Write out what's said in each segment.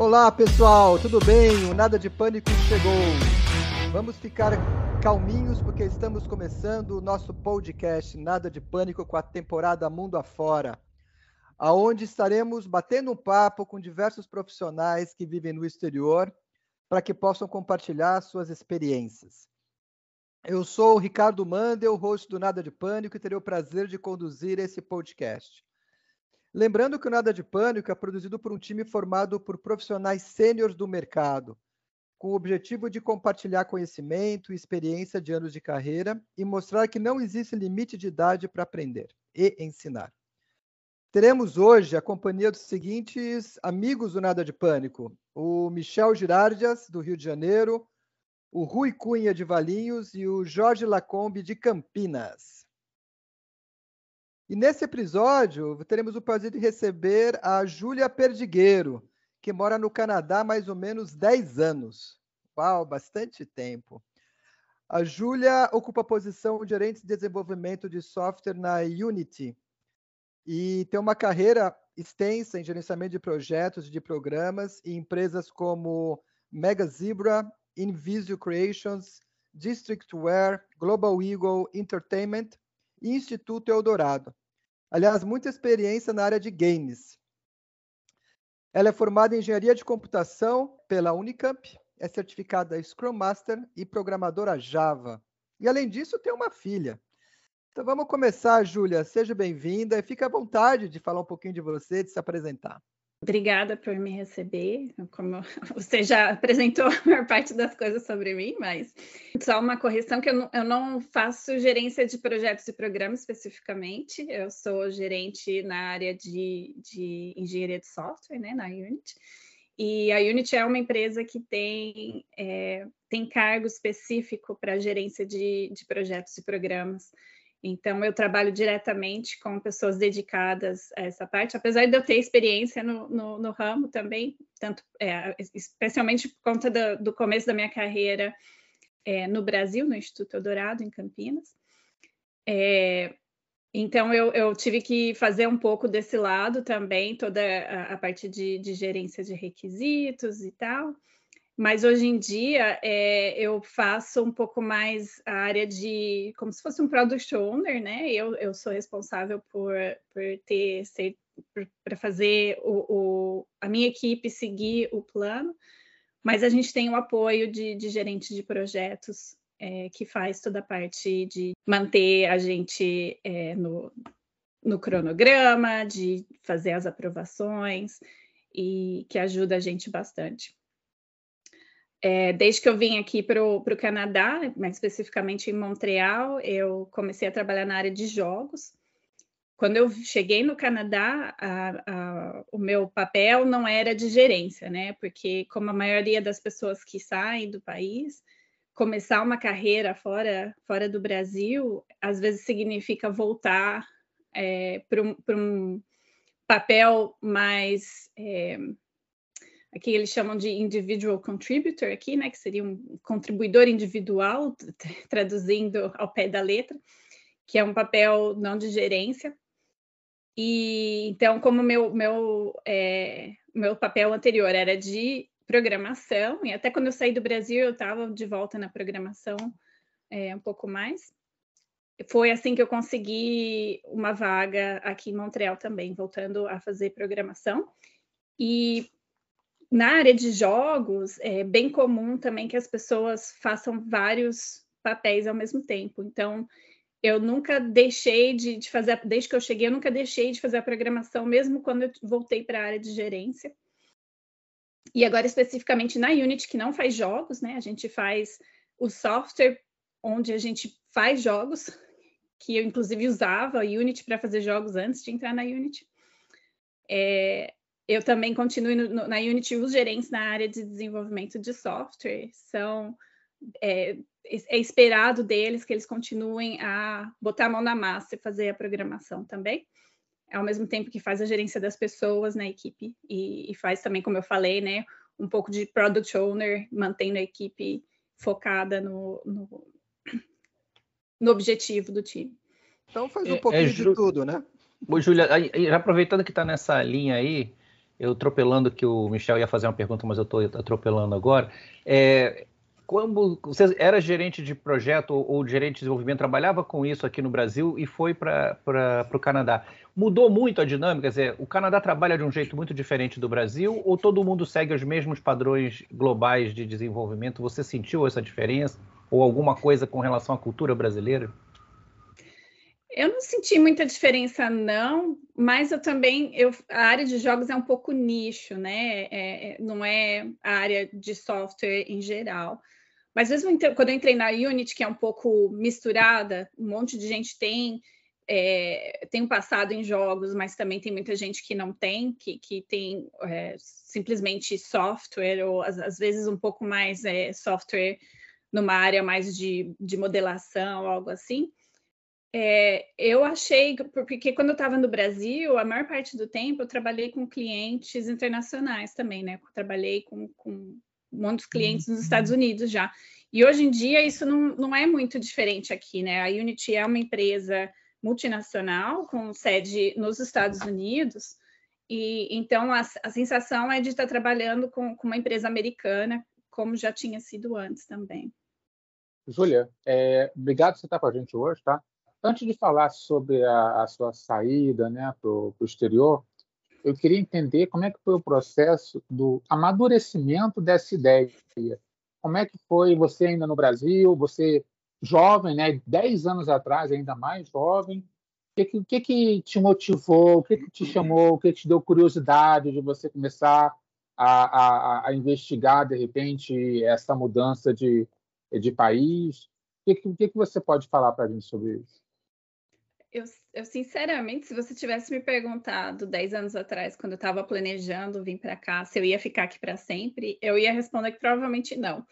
Olá pessoal, tudo bem? O Nada de Pânico chegou. Vamos ficar calminhos porque estamos começando o nosso podcast Nada de Pânico com a temporada Mundo Afora, aonde estaremos batendo um papo com diversos profissionais que vivem no exterior para que possam compartilhar suas experiências. Eu sou o Ricardo Mandel, host do Nada de Pânico, e terei o prazer de conduzir esse podcast. Lembrando que o Nada de Pânico é produzido por um time formado por profissionais sêniores do mercado, com o objetivo de compartilhar conhecimento e experiência de anos de carreira e mostrar que não existe limite de idade para aprender e ensinar. Teremos hoje a companhia dos seguintes amigos do Nada de Pânico: o Michel Girardias, do Rio de Janeiro, o Rui Cunha, de Valinhos, e o Jorge Lacombe, de Campinas. E nesse episódio, teremos o prazer de receber a Júlia Perdigueiro, que mora no Canadá há mais ou menos 10 anos. Uau, bastante tempo. A Júlia ocupa a posição de gerente de desenvolvimento de software na Unity e tem uma carreira extensa em gerenciamento de projetos e de programas em empresas como Mega Zebra, Invisio Creations, Districtware, Global Eagle Entertainment e Instituto Eldorado. Aliás, muita experiência na área de games. Ela é formada em engenharia de computação pela Unicamp, é certificada Scrum Master e programadora Java. E além disso, tem uma filha. Então vamos começar, Júlia. Seja bem-vinda e fique à vontade de falar um pouquinho de você, de se apresentar. Obrigada por me receber. Como você já apresentou a maior parte das coisas sobre mim, mas só uma correção que eu não, eu não faço gerência de projetos e programas especificamente. Eu sou gerente na área de, de engenharia de software, né, na Unity. E a Unity é uma empresa que tem, é, tem cargo específico para gerência de, de projetos e programas. Então, eu trabalho diretamente com pessoas dedicadas a essa parte, apesar de eu ter experiência no, no, no ramo também, tanto, é, especialmente por conta do, do, começo da minha carreira é, no Brasil, no Instituto Eldorado, em Campinas. É, então, eu, eu, tive que fazer um pouco desse lado também, toda a, a parte de, de gerência de requisitos e tal. Mas hoje em dia é, eu faço um pouco mais a área de como se fosse um product owner, né? Eu, eu sou responsável por, por ter para fazer o, o, a minha equipe seguir o plano, mas a gente tem o apoio de, de gerente de projetos é, que faz toda a parte de manter a gente é, no, no cronograma, de fazer as aprovações e que ajuda a gente bastante. É, desde que eu vim aqui para o Canadá, mais especificamente em Montreal, eu comecei a trabalhar na área de jogos. Quando eu cheguei no Canadá, a, a, o meu papel não era de gerência, né? Porque, como a maioria das pessoas que saem do país, começar uma carreira fora, fora do Brasil, às vezes significa voltar é, para um, um, papel mais. É, aqui eles chamam de individual contributor aqui, né, que seria um contribuidor individual, traduzindo ao pé da letra, que é um papel não de gerência. E então, como meu meu é, meu papel anterior era de programação, e até quando eu saí do Brasil eu estava de volta na programação é, um pouco mais. Foi assim que eu consegui uma vaga aqui em Montreal também, voltando a fazer programação. E na área de jogos, é bem comum também que as pessoas façam vários papéis ao mesmo tempo. Então, eu nunca deixei de, de, fazer, desde que eu cheguei, eu nunca deixei de fazer a programação, mesmo quando eu voltei para a área de gerência. E agora, especificamente na Unity, que não faz jogos, né? A gente faz o software onde a gente faz jogos, que eu inclusive usava a Unity para fazer jogos antes de entrar na Unity. É, eu também continuo no, na Unity, os gerentes na área de desenvolvimento de software são é, é, esperado deles que eles continuem a botar a mão na massa e fazer a programação também, ao mesmo tempo que faz a gerência das pessoas na equipe e, e faz também, como eu falei, né, um pouco de product owner, mantendo a equipe focada no, no, no objetivo do time. Então faz um é, pouquinho é, de tudo, né? Júlia, aproveitando que está nessa linha aí, eu atropelando que o Michel ia fazer uma pergunta, mas eu estou atropelando agora. É, você era gerente de projeto ou gerente de desenvolvimento, trabalhava com isso aqui no Brasil e foi para o Canadá. Mudou muito a dinâmica? Quer dizer, o Canadá trabalha de um jeito muito diferente do Brasil ou todo mundo segue os mesmos padrões globais de desenvolvimento? Você sentiu essa diferença ou alguma coisa com relação à cultura brasileira? Eu não senti muita diferença, não, mas eu também, eu, a área de jogos é um pouco nicho, né? É, é não é a área de software em geral. Mas mesmo quando eu entrei na Unity, que é um pouco misturada, um monte de gente tem, é, tem um passado em jogos, mas também tem muita gente que não tem, que, que tem é, simplesmente software, ou às, às, vezes um pouco mais é, software numa área mais de, de modelação, algo assim. É, eu achei, porque quando eu estava no Brasil, a maior parte do tempo eu trabalhei com clientes internacionais também, né? Eu trabalhei com, com muitos clientes nos Estados Unidos já. E hoje em dia isso não, não é muito diferente aqui, né? A Unity é uma empresa multinacional com sede nos Estados Unidos, e então a, a sensação é de estar trabalhando com, com, uma empresa americana, como já tinha sido antes também. Júlia, é, obrigado por você estar com a gente hoje, tá? Antes de falar sobre a, a sua saída né, para o exterior, eu queria entender como é que foi o processo do amadurecimento dessa ideia. Como é que foi você ainda no Brasil, você jovem, né, 10 anos atrás, ainda mais jovem, o que, que, que te motivou, o que, que te chamou, o que te deu curiosidade de você começar a, a, a investigar, de repente, essa mudança de, de país? O que, que, você pode falar para a gente sobre isso? Eu, eu, sinceramente, se você tivesse me perguntado 10 anos atrás, quando eu estava planejando vir para cá, se eu ia ficar aqui para sempre, eu ia responder que provavelmente não.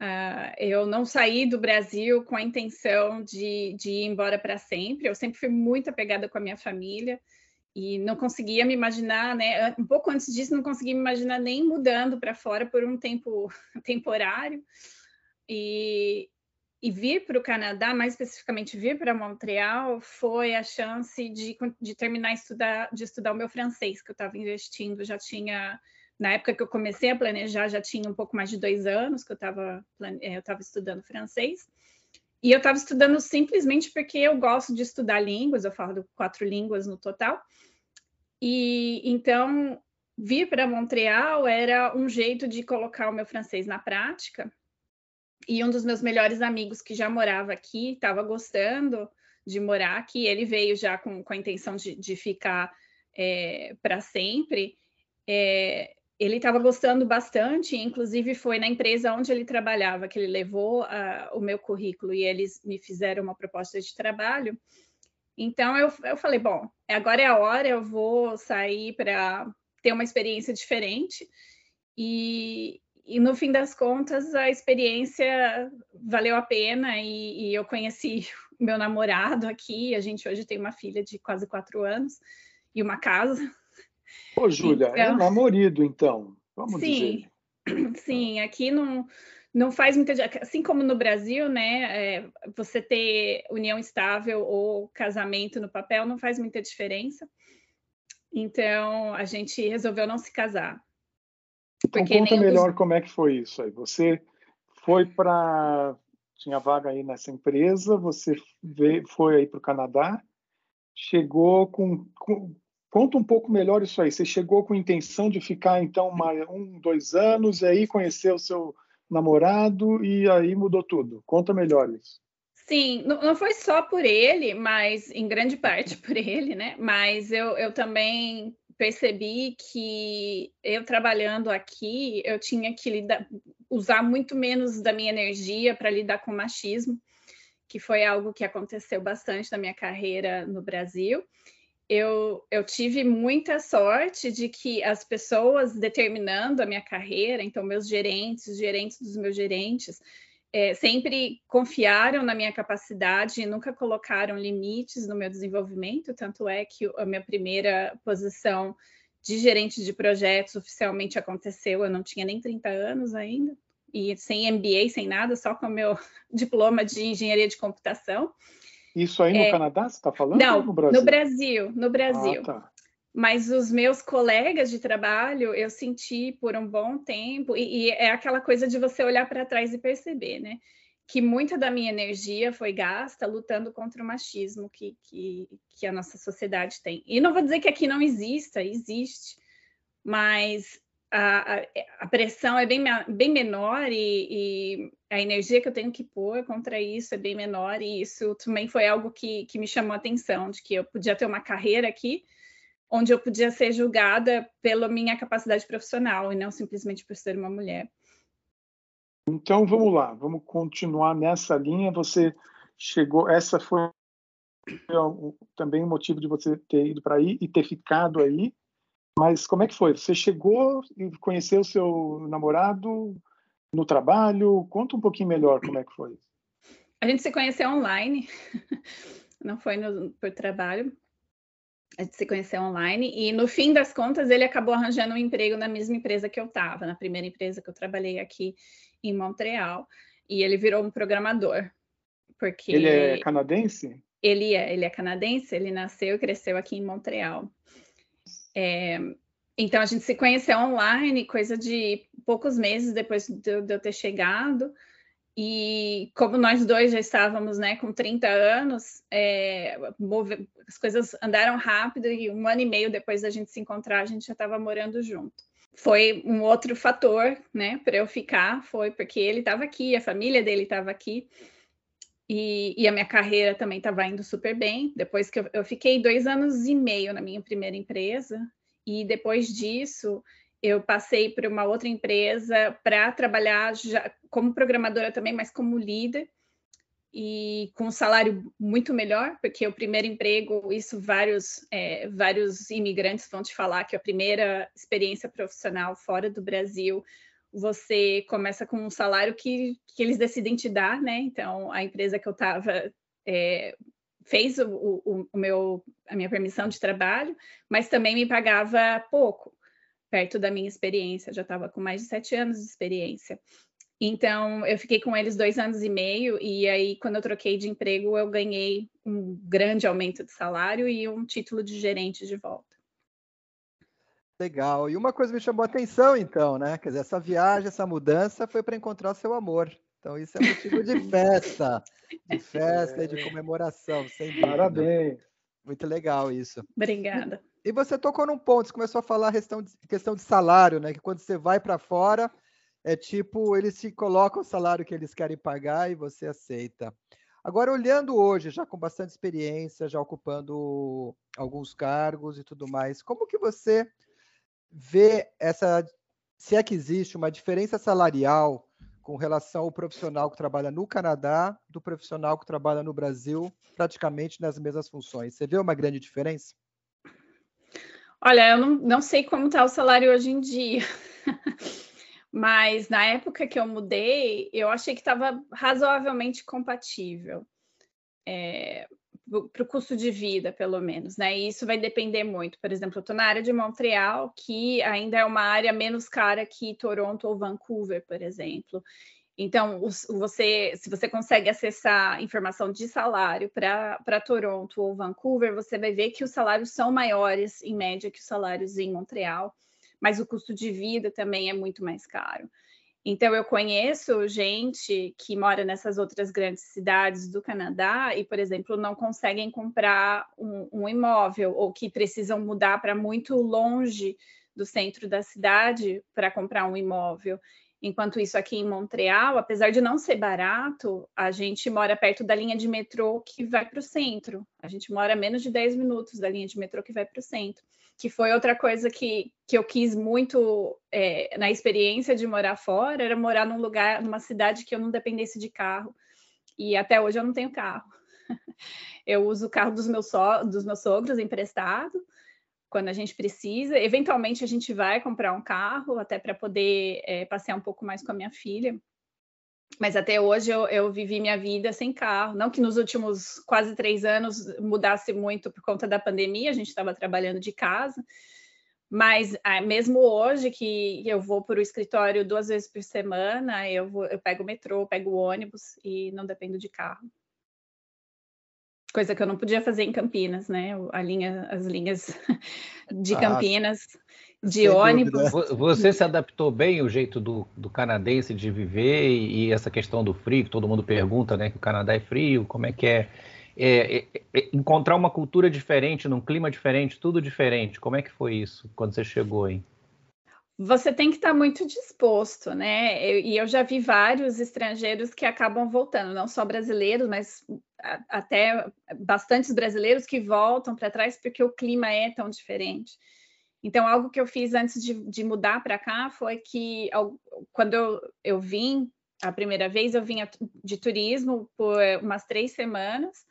Uh, eu não saí do Brasil com a intenção de, de ir embora para sempre. Eu sempre fui muito apegada com a minha família e não conseguia me imaginar, né? Um pouco antes disso, não conseguia me imaginar nem mudando para fora por um tempo temporário. E, e vir para o Canadá, mais especificamente vir para Montreal, foi a chance de, de terminar estudar, de estudar o meu francês, que eu estava investindo, já tinha, na época que eu comecei a planejar, já tinha um pouco mais de dois anos que eu estava eu estava estudando francês, e eu estava estudando simplesmente porque eu gosto de estudar línguas, eu falo quatro línguas no total, e então vir para Montreal era um jeito de colocar o meu francês na prática, e um dos meus melhores amigos que já morava aqui estava gostando de morar aqui. Ele veio já com, com a intenção de, de ficar é, para sempre. É, ele estava gostando bastante, inclusive foi na empresa onde ele trabalhava que ele levou o meu currículo e eles me fizeram uma proposta de trabalho. Então eu, eu falei, bom, agora é a hora, eu vou sair para ter uma experiência diferente. E, e no fim das contas a experiência valeu a pena e, e eu conheci meu namorado aqui. A gente hoje tem uma filha de quase quatro anos e uma casa. Ô, Júlia, é então, é namorado, então. Vamos sim, dizer. sim. Aqui não não faz muita assim como no Brasil, né? É, você ter união estável ou casamento no papel não faz muita diferença. Então a gente resolveu não se casar. Então conta melhor dos... como é que foi isso aí. Você foi para tinha vaga aí nessa empresa, você veio, foi aí para o Canadá, chegou com, com, conta um pouco melhor isso aí. Você chegou com intenção de ficar então uma, um, dois anos, e aí conheceu o seu namorado e aí mudou tudo. Conta melhor isso. Sim, não, não foi só por ele, mas em grande parte por ele, né? Mas eu, eu também percebi que eu trabalhando aqui, eu tinha que lidar, usar muito menos da minha energia para lidar com machismo, que foi algo que aconteceu bastante na minha carreira no Brasil. Eu, eu tive muita sorte de que as pessoas determinando a minha carreira, então meus gerentes, gerentes dos meus gerentes, é, sempre confiaram na minha capacidade nunca colocaram limites no meu desenvolvimento. Tanto é que a minha primeira posição de gerente de projetos oficialmente aconteceu, eu não tinha nem 30 anos ainda, e sem MBA, sem nada, só com o meu diploma de engenharia de computação. Isso aí no é, Canadá, você está falando? Não, no Brasil? No Brasil, no Brasil. Ah, tá. Mas os meus colegas de trabalho eu senti por um bom tempo, e, e é aquela coisa de você olhar para trás e perceber, né? Que muita da minha energia foi gasta lutando contra o machismo que, que, que a nossa sociedade tem. E não vou dizer que aqui não exista, existe, mas a, a, pressão é bem, bem menor e, e, a energia que eu tenho que pôr contra isso é bem menor, e isso também foi algo que, que me chamou a atenção, de que eu podia ter uma carreira aqui onde eu podia ser julgada pela minha capacidade profissional e não simplesmente por ser uma mulher. Então vamos lá, vamos continuar nessa linha. Você chegou, essa foi também o motivo de você ter ido para aí e ter ficado aí. Mas como é que foi? Você chegou e conheceu seu namorado no trabalho? Conta um pouquinho melhor como é que foi. A gente se conheceu online, não foi no, por trabalho a gente se conheceu online e no fim das contas ele acabou arranjando um emprego na mesma empresa que eu estava, na primeira empresa que eu trabalhei aqui em Montreal e ele virou um programador. Porque ele é canadense? Ele é, ele é canadense, ele nasceu e cresceu aqui em Montreal. É, então a gente se conheceu online, coisa de poucos meses depois de, de eu ter chegado. E como nós dois já estávamos né, com 30 anos, é, as coisas andaram rápido e um ano e meio depois da gente se encontrar, a gente já estava morando junto. Foi um outro fator né, para eu ficar, foi porque ele estava aqui, a família dele estava aqui, e, e, a minha carreira também estava indo super bem. Depois que eu, eu fiquei dois anos e meio na minha primeira empresa, e depois disso eu passei por uma outra empresa para trabalhar já como programadora também, mas como líder e com um salário muito melhor, porque o primeiro emprego, isso vários, é, vários imigrantes vão te falar que a primeira experiência profissional fora do Brasil, você começa com um salário que, que eles decidem te dar, né? Então, a empresa que eu estava é, fez o, o, o, meu, a minha permissão de trabalho, mas também me pagava pouco perto da minha experiência, já estava com mais de sete anos de experiência. Então, eu fiquei com eles dois anos e meio, e aí, quando eu troquei de emprego, eu ganhei um grande aumento de salário e um título de gerente de volta. Legal. E uma coisa me chamou a atenção, então, né? Quer dizer, essa viagem, essa mudança foi para encontrar seu amor. Então, isso é motivo de festa, de festa e de comemoração, sem dúvida. Parabéns. Muito legal isso. Obrigada. E você tocou num ponto, você começou a falar questão de, questão de salário, né? Que quando você vai para fora, é tipo, eles te colocam o salário que eles querem pagar e você aceita. Agora, olhando hoje, já com bastante experiência, já ocupando alguns cargos e tudo mais, como que você vê essa, se é que existe uma diferença salarial com relação ao profissional que trabalha no Canadá do profissional que trabalha no Brasil, praticamente nas mesmas funções? Você vê uma grande diferença? Olha, eu não, não sei como está o salário hoje em dia, mas na época que eu mudei, eu achei que estava razoavelmente compatível. É, para o custo de vida, pelo menos, né? E isso vai depender muito. Por exemplo, eu estou na área de Montreal, que ainda é uma área menos cara que Toronto ou Vancouver, por exemplo. Então, você, se você consegue acessar informação de salário para Toronto ou Vancouver, você vai ver que os salários são maiores, em média, que os salários em Montreal, mas o custo de vida também é muito mais caro. Então, eu conheço gente que mora nessas outras grandes cidades do Canadá e, por exemplo, não conseguem comprar um, um imóvel ou que precisam mudar para muito longe do centro da cidade para comprar um imóvel. Enquanto isso, aqui em Montreal, apesar de não ser barato, a gente mora perto da linha de metrô que vai para o centro. A gente mora a menos de 10 minutos da linha de metrô que vai para o centro. Que foi outra coisa que, que eu quis muito é, na experiência de morar fora, era morar num lugar, numa cidade que eu não dependesse de carro. E até hoje eu não tenho carro. Eu uso o carro dos meus, so, dos meus sogros emprestado quando a gente precisa. Eventualmente a gente vai comprar um carro até para poder é, passear um pouco mais com a minha filha. Mas até hoje eu, eu, vivi minha vida sem carro. Não que nos últimos quase três anos mudasse muito por conta da pandemia, a gente estava trabalhando de casa. Mas ah, mesmo hoje que eu vou para o escritório duas vezes por semana, eu, vou, eu pego o metrô, pego o ônibus e não dependo de carro. Coisa que eu não podia fazer em Campinas, né? A linha, as linhas de ah, Campinas, ah, de ônibus. Dúvida. Você se adaptou bem o jeito do, do canadense de viver e, e, essa questão do frio, que todo mundo pergunta, né? Que o Canadá é frio, como é que é? É, é, é, encontrar uma cultura diferente, num clima diferente, tudo diferente. Como é que foi isso quando você chegou aí? Você tem que estar muito disposto, né? E eu já vi vários estrangeiros que acabam voltando, não só brasileiros, mas até bastantes brasileiros que voltam para trás porque o clima é tão diferente. Então, algo que eu fiz antes de, de mudar para cá foi que, quando eu, eu vim a primeira vez, eu vim de turismo por umas três semanas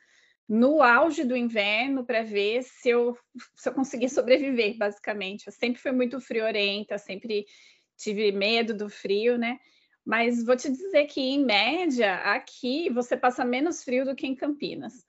no auge do inverno para ver se eu, se eu conseguia sobreviver, basicamente. Eu sempre fui muito friorenta, sempre tive medo do frio, né? Mas vou te dizer que, em média, aqui você passa menos frio do que em Campinas,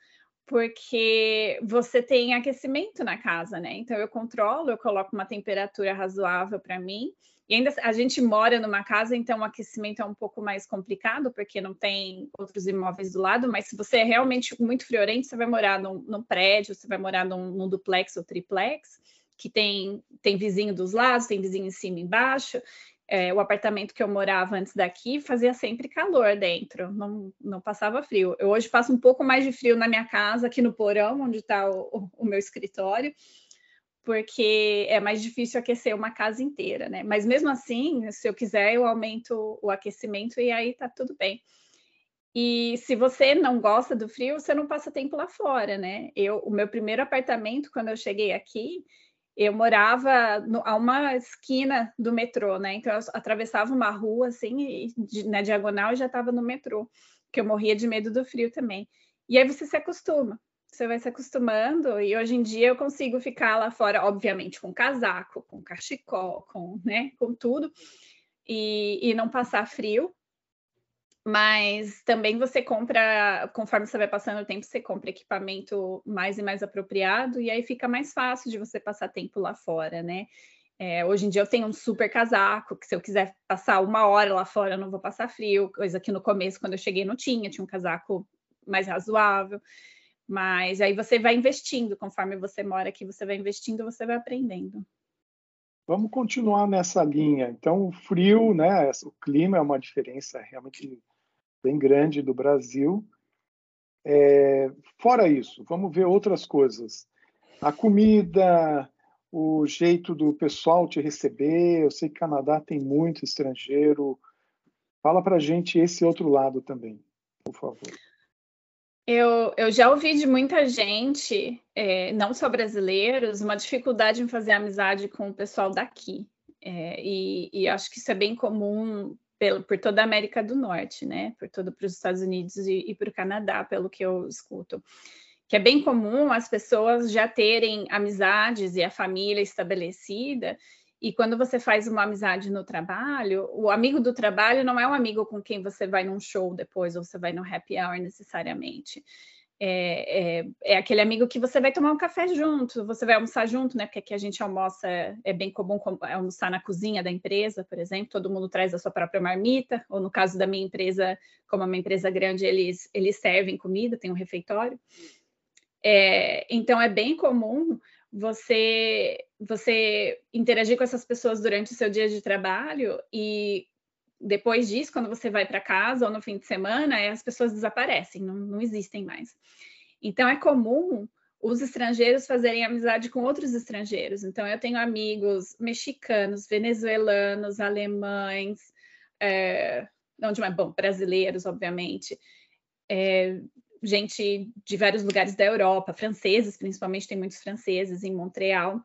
porque você tem aquecimento na casa, né? Então eu controlo, eu coloco uma temperatura razoável para mim e ainda a gente mora numa casa, então o aquecimento é um pouco mais complicado, porque não tem outros imóveis do lado, mas se você é realmente muito friorento, você vai morar num, num prédio, você vai morar num, num, duplex ou triplex, que tem, tem vizinho dos lados, tem vizinho em cima e embaixo. É, o apartamento que eu morava antes daqui fazia sempre calor dentro, não, não passava frio. Eu hoje passo um pouco mais de frio na minha casa, aqui no porão, onde está o, o meu escritório, porque é mais difícil aquecer uma casa inteira, né? Mas mesmo assim, se eu quiser, eu aumento o aquecimento e aí tá tudo bem. E se você não gosta do frio, você não passa tempo lá fora, né? Eu, o meu primeiro apartamento, quando eu cheguei aqui, eu morava no, a uma esquina do metrô, né? Então eu atravessava uma rua assim, e, de, na diagonal já estava no metrô, que eu morria de medo do frio também. E aí você se acostuma você vai se acostumando e hoje em dia eu consigo ficar lá fora, obviamente, com casaco, com cachecol, com, né, com tudo, e, e não passar frio. Mas também você compra, conforme você vai passando o tempo, você compra equipamento mais e mais apropriado, e aí fica mais fácil de você passar tempo lá fora, né? É, hoje em dia eu tenho um super casaco, que se eu quiser passar uma hora lá fora, eu não vou passar frio, coisa que no começo, quando eu cheguei, não tinha, tinha um casaco mais razoável. Mas aí você vai investindo, conforme você mora aqui, você vai investindo, você vai aprendendo. Vamos continuar nessa linha. Então, o frio, né? O clima é uma diferença realmente bem grande do Brasil. É, fora isso, vamos ver outras coisas. A comida, o jeito do pessoal te receber. Eu sei que Canadá tem muito estrangeiro. Fala para gente esse outro lado também, por favor. Eu, eu já ouvi de muita gente, é, não só brasileiros, uma dificuldade em fazer amizade com o pessoal daqui. É, e, e, acho que isso é bem comum pelo, por toda a América do Norte, né? Por todo para os Estados Unidos e, e para o Canadá, pelo que eu escuto. Que é bem comum as pessoas já terem amizades e a família estabelecida e quando você faz uma amizade no trabalho, o amigo do trabalho não é um amigo com quem você vai num show depois ou você vai no happy hour necessariamente. É, é, é, aquele amigo que você vai tomar um café junto, você vai almoçar junto, né? Porque aqui a gente almoça, é bem comum almoçar na cozinha da empresa, por exemplo, todo mundo traz a sua própria marmita, ou no caso da minha empresa, como é uma empresa grande, eles, eles servem comida, tem um refeitório. É, então é bem comum você você interagir com essas pessoas durante o seu dia de trabalho e depois disso, quando você vai para casa ou no fim de semana, as pessoas desaparecem, não, não existem mais. Então é comum os estrangeiros fazerem amizade com outros estrangeiros. Então eu tenho amigos mexicanos, venezuelanos, alemães, é, não bom, brasileiros, obviamente, é, gente de vários lugares da Europa, franceses, principalmente, tem muitos franceses em Montreal.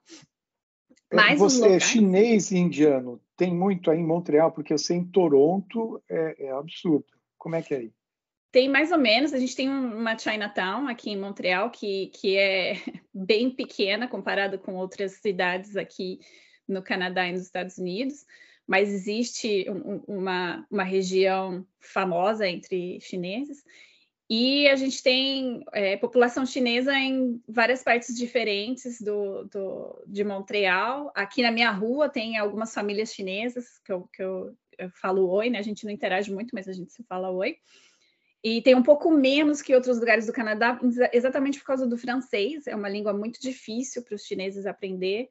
Mais Você um lugar... chinês e indiano, tem muito aí em Montreal, porque eu sei em Toronto é, é absurdo. Como é que é aí? Tem mais ou menos, a gente tem uma Chinatown aqui em Montreal que, que é bem pequena comparada com outras cidades aqui no Canadá e nos Estados Unidos, mas existe um, uma, uma região famosa entre chineses e a gente tem é, população chinesa em várias partes diferentes do, do, de Montreal. Aqui na minha rua tem algumas famílias chinesas que eu, que eu, eu falo oi, né? A gente não interage muito, mas a gente se fala oi. E tem um pouco menos que outros lugares do Canadá, exatamente por causa do francês. É uma língua muito difícil para os chineses aprender.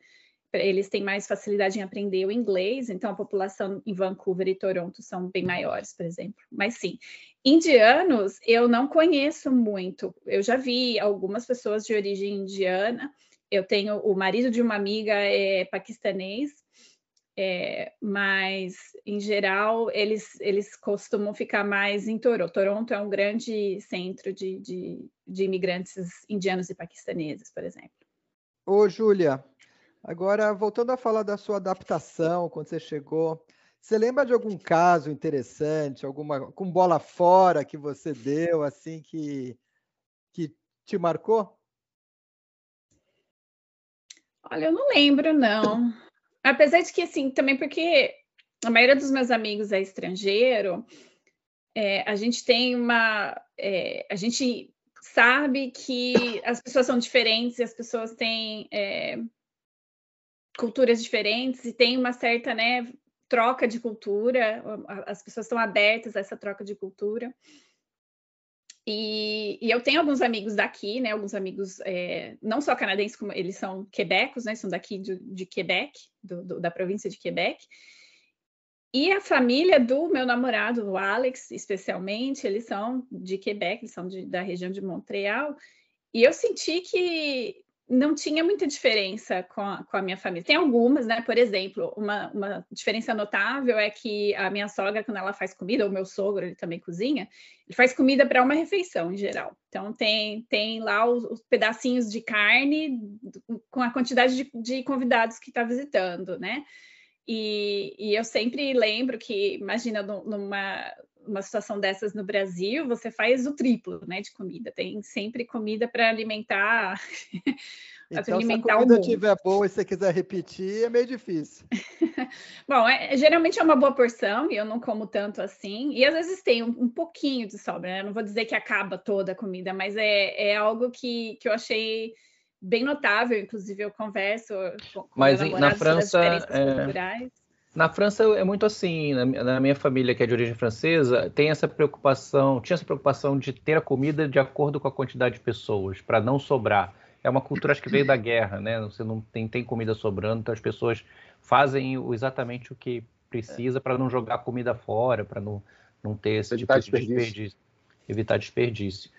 Eles têm mais facilidade em aprender o inglês, então a população em Vancouver e Toronto são bem maiores, por exemplo. Mas sim, indianos eu não conheço muito. Eu já vi algumas pessoas de origem indiana. Eu tenho o marido de uma amiga é paquistanês é, mas, em geral, eles, eles costumam ficar mais em Toronto. Toronto é um grande centro de, de, de imigrantes indianos e paquistaneses, por exemplo. Ô, Júlia, agora voltando a falar da sua adaptação, quando você chegou, você lembra de algum caso interessante, alguma com bola fora que você deu, assim, que, que te marcou? Olha, eu não lembro, não. Apesar de que, assim, também porque a maioria dos meus amigos é estrangeiro, é, a gente tem uma. É, a gente sabe que as pessoas são diferentes e as pessoas têm é, culturas diferentes e tem uma certa né, troca de cultura, as pessoas estão abertas a essa troca de cultura. E, e, eu tenho alguns amigos daqui, né? Alguns amigos é, não só canadenses, como eles são quebecos, né? São daqui de, de Quebec, do, do, da província de Quebec. E a família do meu namorado, o Alex, especialmente, eles são de Quebec, eles são de, da região de Montreal. E eu senti que não tinha muita diferença com a, com a, minha família. Tem algumas, né? Por exemplo, uma, uma diferença notável é que a minha sogra, quando ela faz comida, ou meu sogro, ele também cozinha, ele faz comida para uma refeição em geral. Então, tem, tem lá os, os pedacinhos de carne com a quantidade de, de convidados que está visitando, né? E, e, eu sempre lembro que, imagina, numa, uma situação dessas no Brasil, você faz o triplo, né, de comida. Tem sempre comida para alimentar. Então, alimentar se a comida estiver boa e você quiser repetir, é meio difícil. Bom, é, geralmente é uma boa porção e eu não como tanto assim. E às vezes tem um, um pouquinho de sobra, né? Não vou dizer que acaba toda a comida, mas é, é algo que, que eu achei bem notável. Inclusive, eu converso com, com mas na França, é... culturais. Na França é muito assim, na, minha família que é de origem francesa, tem essa preocupação, tinha essa preocupação de ter a comida de acordo com a quantidade de pessoas, para não sobrar. É uma cultura acho que veio da guerra, né? Você não tem, tem comida sobrando, então as pessoas fazem exatamente o que precisa para não jogar comida fora, para não, não ter esse evitar tipo de desperdício, evitar desperdício.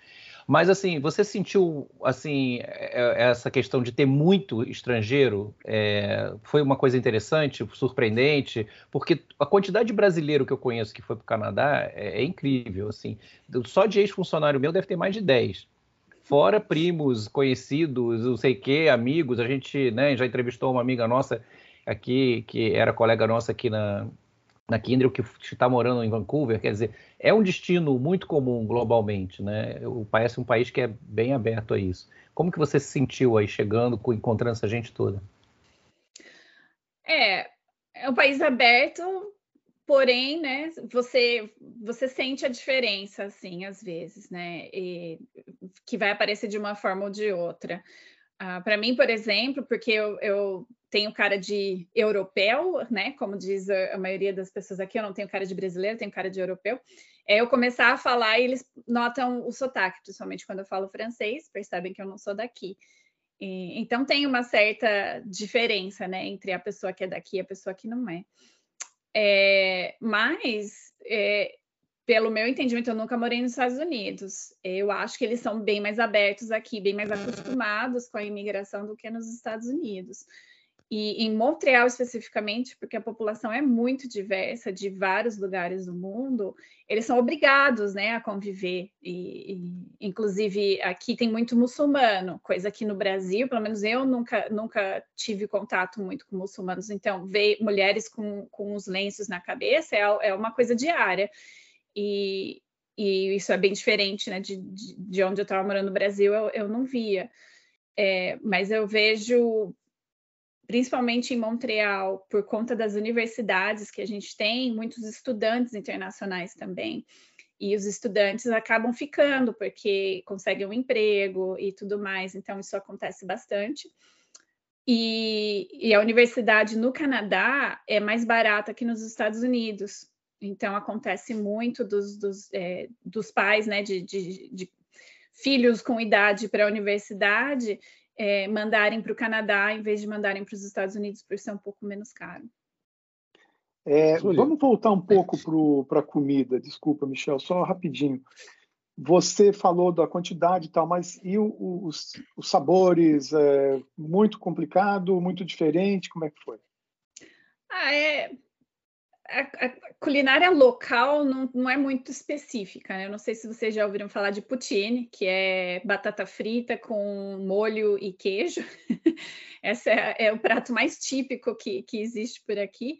Mas assim, você sentiu assim é, é, essa questão de ter muito estrangeiro é, foi uma coisa interessante, surpreendente, porque a quantidade de brasileiro que eu conheço que foi para o Canadá é, é, incrível, assim. Só de ex-funcionário meu deve ter mais de 10. Fora primos, conhecidos, não sei o quê, amigos. A gente né, já entrevistou uma amiga nossa aqui, que era colega nossa aqui na, na Kindle que está morando em Vancouver, quer dizer, é um destino muito comum globalmente, né? Parece um país que é bem aberto a isso. Como que você se sentiu aí chegando, encontrando essa gente toda? É, é um país aberto, porém, né, você você sente a diferença assim, às vezes, né? E, que vai aparecer de uma forma ou de outra. Uh, para mim, por exemplo, porque eu, eu, tenho cara de europeu, né? Como diz a, a, maioria das pessoas aqui, eu não tenho cara de brasileiro, tenho cara de europeu. É eu começar a falar e eles notam o sotaque, principalmente quando eu falo francês, percebem que eu não sou daqui. E, então tem uma certa diferença, né, entre a pessoa que é daqui e a pessoa que não é. é mas é, pelo meu entendimento, eu nunca morei nos Estados Unidos. Eu acho que eles são bem mais abertos aqui, bem mais acostumados com a imigração do que nos Estados Unidos. E em Montreal especificamente, porque a população é muito diversa de vários lugares do mundo, eles são obrigados, né, a conviver. E, e, inclusive aqui tem muito muçulmano, coisa que no Brasil, pelo menos eu nunca, nunca tive contato muito com muçulmanos. Então ver mulheres com, com os lenços na cabeça é, é uma coisa diária. E, e isso é bem diferente né, de, de, de onde eu estava morando no Brasil, eu, eu não via. É, mas eu vejo, principalmente em Montreal, por conta das universidades que a gente tem, muitos estudantes internacionais também. E os estudantes acabam ficando porque conseguem um emprego e tudo mais, então isso acontece bastante. E, e a universidade no Canadá é mais barata que nos Estados Unidos. Então acontece muito dos, dos, é, dos pais, né, de, de, de filhos com idade para a universidade é, mandarem para o Canadá em vez de mandarem para os Estados Unidos por ser um pouco menos caro. É, vamos voltar um pouco para a comida. Desculpa, Michel, só rapidinho. Você falou da quantidade e tal, mas e o, o, os, os, sabores? É, muito complicado, muito diferente? Como é que foi? Ah, é, a, a, culinária local não, não é muito específica, né? Eu não sei se vocês já ouviram falar de poutine, que é batata frita com molho e queijo. Esse é, é, o prato mais típico que, que existe por aqui.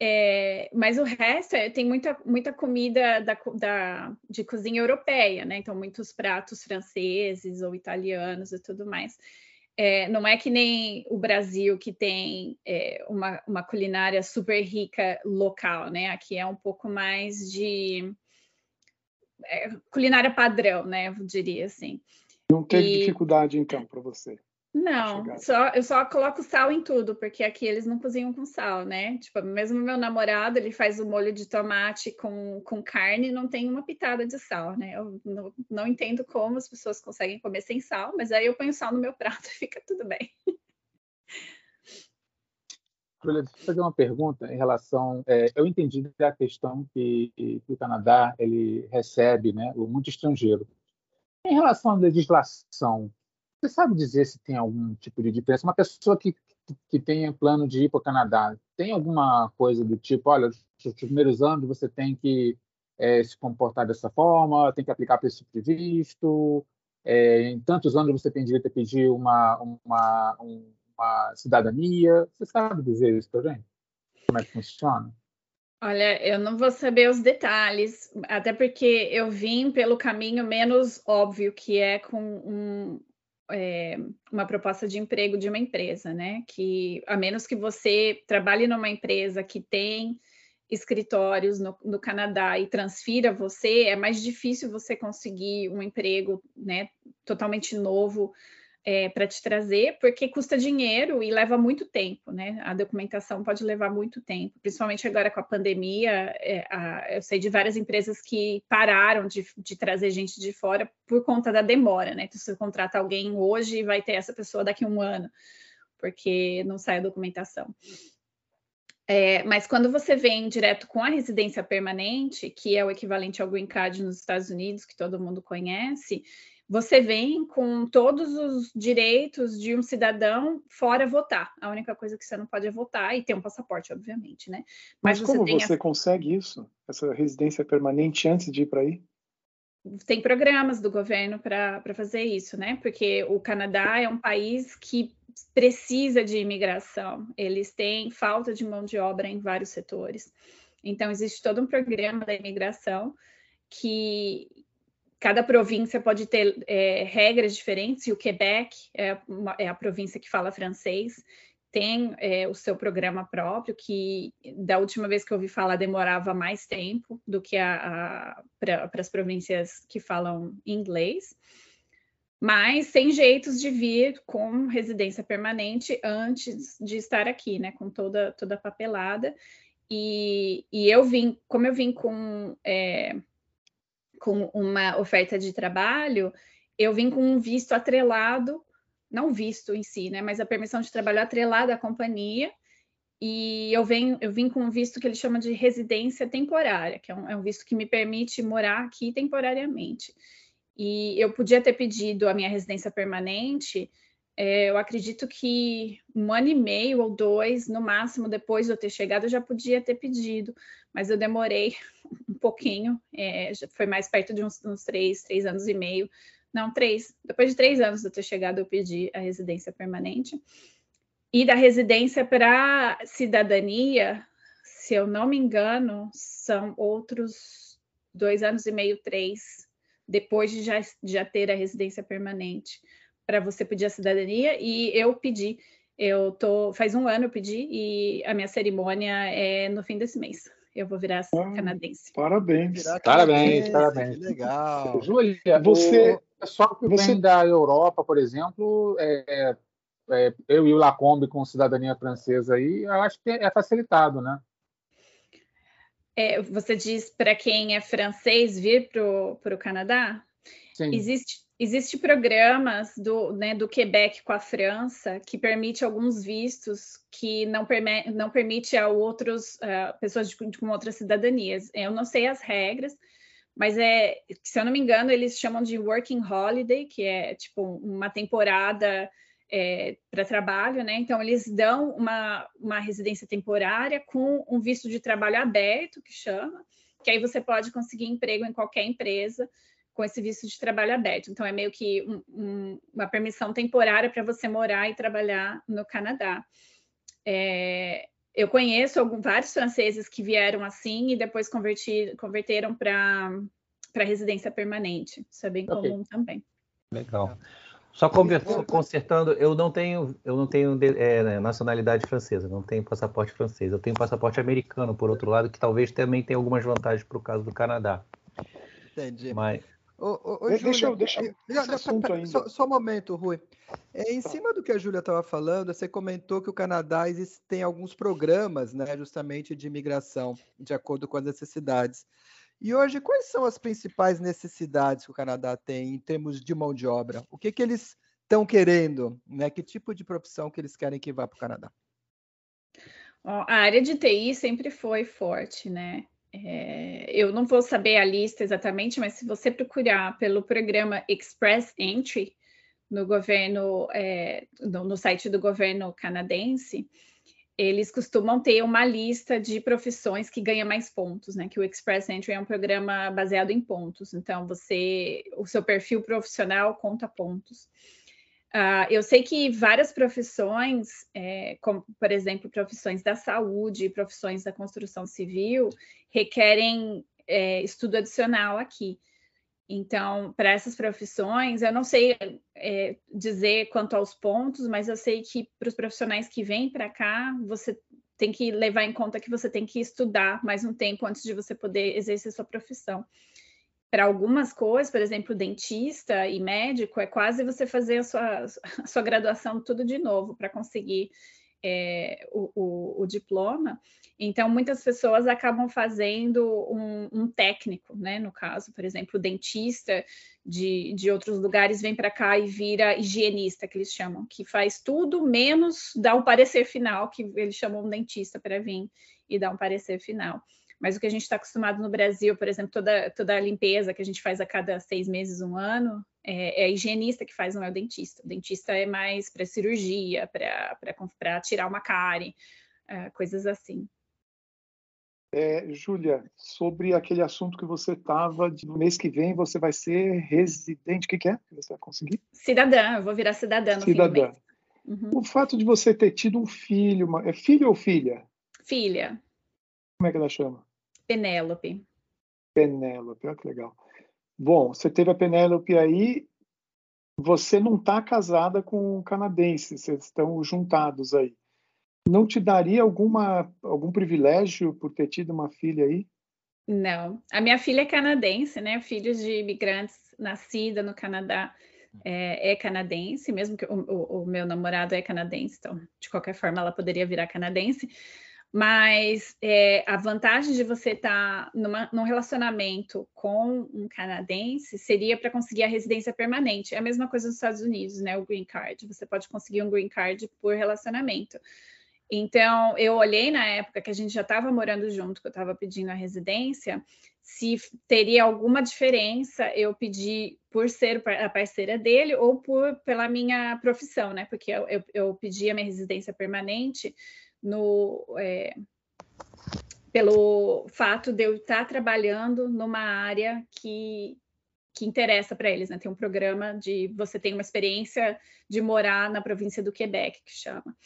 É, mas o resto é, tem muita, muita comida da, da, de cozinha europeia, né? Então, muitos pratos franceses ou italianos e tudo mais. É, não é que nem o Brasil, que tem é, uma, uma, culinária super rica local, né? Aqui é um pouco mais de é, culinária padrão, né? Eu diria assim. Não teve e... dificuldade, então, para você? Não, só, eu só coloco sal em tudo, porque aqui eles não cozinham com sal, né? Tipo, mesmo meu namorado, ele faz o molho de tomate com, com carne, não tem uma pitada de sal, né? Eu não, não entendo como as pessoas conseguem comer sem sal, mas aí eu ponho sal no meu prato e fica tudo bem. Julia, deixa eu fazer uma pergunta em relação. É, eu entendi a questão que, que, o Canadá ele recebe, né, muito estrangeiro. Em relação à legislação, você sabe dizer se tem algum tipo de diferença? Uma pessoa que, que, tenha plano de ir para o Canadá, tem alguma coisa do tipo, olha, nos primeiros anos você tem que é, se comportar dessa forma, tem que aplicar esse tipo de visto, é, em tantos anos você tem direito a pedir uma, uma, uma cidadania. Você sabe dizer isso para gente? Como é que funciona? Olha, eu não vou saber os detalhes, até porque eu vim pelo caminho menos óbvio, que é com um, é, uma proposta de emprego de uma empresa, né? Que a menos que você trabalhe numa empresa que tem escritórios no, no, Canadá e transfira você, é mais difícil você conseguir um emprego, né? Totalmente novo é, para te trazer, porque custa dinheiro e leva muito tempo, né? A documentação pode levar muito tempo, principalmente agora com a pandemia. É, a, eu sei de várias empresas que pararam de, de, trazer gente de fora por conta da demora, né? Então, se você contrata alguém hoje, vai ter essa pessoa daqui a um ano, porque não sai a documentação. É, mas quando você vem direto com a residência permanente, que é o equivalente ao Green Card nos Estados Unidos, que todo mundo conhece, você vem com todos os direitos de um cidadão fora votar. A única coisa que você não pode é votar e ter um passaporte, obviamente, né? Mas, Mas como você, você a... consegue isso? Essa residência permanente antes de ir para aí? Tem programas do governo para fazer isso, né? Porque o Canadá é um país que precisa de imigração. Eles têm falta de mão de obra em vários setores. Então, existe todo um programa da imigração que, cada província pode ter é, regras diferentes, e o Quebec é, uma, é, a província que fala francês, tem é, o seu programa próprio, que da última vez que eu ouvi falar demorava mais tempo do que para as províncias que falam inglês. Mas tem jeitos de vir com residência permanente antes de estar aqui, né? Com toda, toda a papelada. E, e eu vim, como eu vim com é, com uma oferta de trabalho, eu vim com um visto atrelado, não visto em si, né, mas a permissão de trabalho atrelada à companhia, e eu, venho, eu vim com um visto que ele chama de residência temporária, que é um, é um visto que me permite morar aqui temporariamente. E eu podia ter pedido a minha residência permanente, eu acredito que um ano e meio ou dois, no máximo, depois de eu ter chegado, eu já podia ter pedido, mas eu demorei um pouquinho, é, foi mais perto de uns, uns, três, três anos e meio. Não, três. Depois de três anos de eu ter chegado, eu pedi a residência permanente. E da residência para cidadania, se eu não me engano, são outros dois anos e meio, três, depois de já, de já ter a residência permanente para você pedir a cidadania e eu pedi. Eu tô faz um ano eu pedi e a minha cerimônia é no fim desse mês. Eu vou virar ah, canadense. Parabéns. Parabéns, parabéns. Legal. Júlia, você o pessoal que você... vem da Europa, por exemplo, é, é, eu e o Lacombe com cidadania francesa aí, eu acho que é facilitado, né? É, você diz para quem é francês vir para o Canadá? Sim. Existe, existe programas do, né, do Quebec com a França que permite alguns vistos que não, perme não permite a outros uh, pessoas de, com outras cidadanias. Eu não sei as regras, mas é, se eu não me engano, eles chamam de working holiday, que é tipo uma temporada é, para trabalho, né? Então eles dão uma, uma residência temporária com um visto de trabalho aberto, que chama, que aí você pode conseguir emprego em qualquer empresa com esse visto de trabalho aberto. Então, é meio que um, um, uma permissão temporária para você morar e trabalhar no Canadá. É, eu conheço alguns, vários franceses que vieram assim e depois converti, converteram para residência permanente. Isso é bem okay. comum também. Legal. Só consertando, eu não tenho, eu não tenho é, nacionalidade francesa, não tenho passaporte francês. Eu tenho passaporte americano, por outro lado, que talvez também tenha algumas vantagens para o caso do Canadá. Entendi. Mas, Ô, ô, ô, deixa eu, deixa eu, só, só, um momento, Rui. É, em cima do que a Júlia estava falando, você comentou que o Canadá tem alguns programas, né, justamente de imigração, de acordo com as necessidades. E hoje, quais são as principais necessidades que o Canadá tem em termos de mão de obra? O que, que eles estão querendo? Né? Que tipo de profissão que eles querem que vá para o Canadá? A área de TI sempre foi forte, né? É, eu não vou saber a lista exatamente, mas se você procurar pelo programa Express Entry no governo, é, no, no, site do governo canadense, eles costumam ter uma lista de profissões que ganha mais pontos, né? Que o Express Entry é um programa baseado em pontos. Então, você, o seu perfil profissional conta pontos. Uh, eu sei que várias profissões, é, como por exemplo profissões da saúde, profissões da construção civil, requerem é, estudo adicional aqui. Então, para essas profissões, eu não sei é, dizer quanto aos pontos, mas eu sei que para os profissionais que vêm para cá, você tem que levar em conta que você tem que estudar mais um tempo antes de você poder exercer sua profissão para algumas coisas, por exemplo, dentista e médico, é quase você fazer a sua, a sua graduação tudo de novo para conseguir é, o, o, o, diploma. Então, muitas pessoas acabam fazendo um, um, técnico, né? No caso, por exemplo, dentista de, de outros lugares vem para cá e vira higienista, que eles chamam, que faz tudo menos dar o parecer final, que eles chamam um dentista para vir e dar um parecer final. Mas o que a gente está acostumado no Brasil, por exemplo, toda, toda a limpeza que a gente faz a cada seis meses, um ano, é, é a higienista que faz, não é o dentista. O dentista é mais para cirurgia, para tirar uma cárie, é, coisas assim. É, Júlia, sobre aquele assunto que você estava, no mês que vem você vai ser residente, o que, que, é que você vai conseguir? Cidadã, eu vou virar cidadã no cidadã. Uhum. O fato de você ter tido um filho, uma, é filho ou filha? Filha. Como é que ela chama? Penélope. Penélope, olha que legal. Bom, você teve a Penélope aí, você não está casada com um canadense, vocês estão juntados aí. Não te daria alguma, algum privilégio por ter tido uma filha aí? Não. A minha filha é canadense, né? Filhos de imigrantes nascida no Canadá é, é canadense, mesmo que o, o, o, meu namorado é canadense, então, de qualquer forma, ela poderia virar canadense. Mas é, a vantagem de você estar tá num relacionamento com um canadense seria para conseguir a residência permanente. É a mesma coisa nos Estados Unidos, né? O green card. Você pode conseguir um green card por relacionamento. Então, eu olhei na época que a gente já estava morando junto, que eu estava pedindo a residência, se teria alguma diferença eu pedir por ser a parceira dele ou por pela minha profissão, né? Porque eu, eu, eu pedi a minha residência permanente no, é, pelo fato de eu estar trabalhando numa área que, que interessa para eles, né? Tem um programa de você tem uma experiência de morar na província do Quebec, que chama.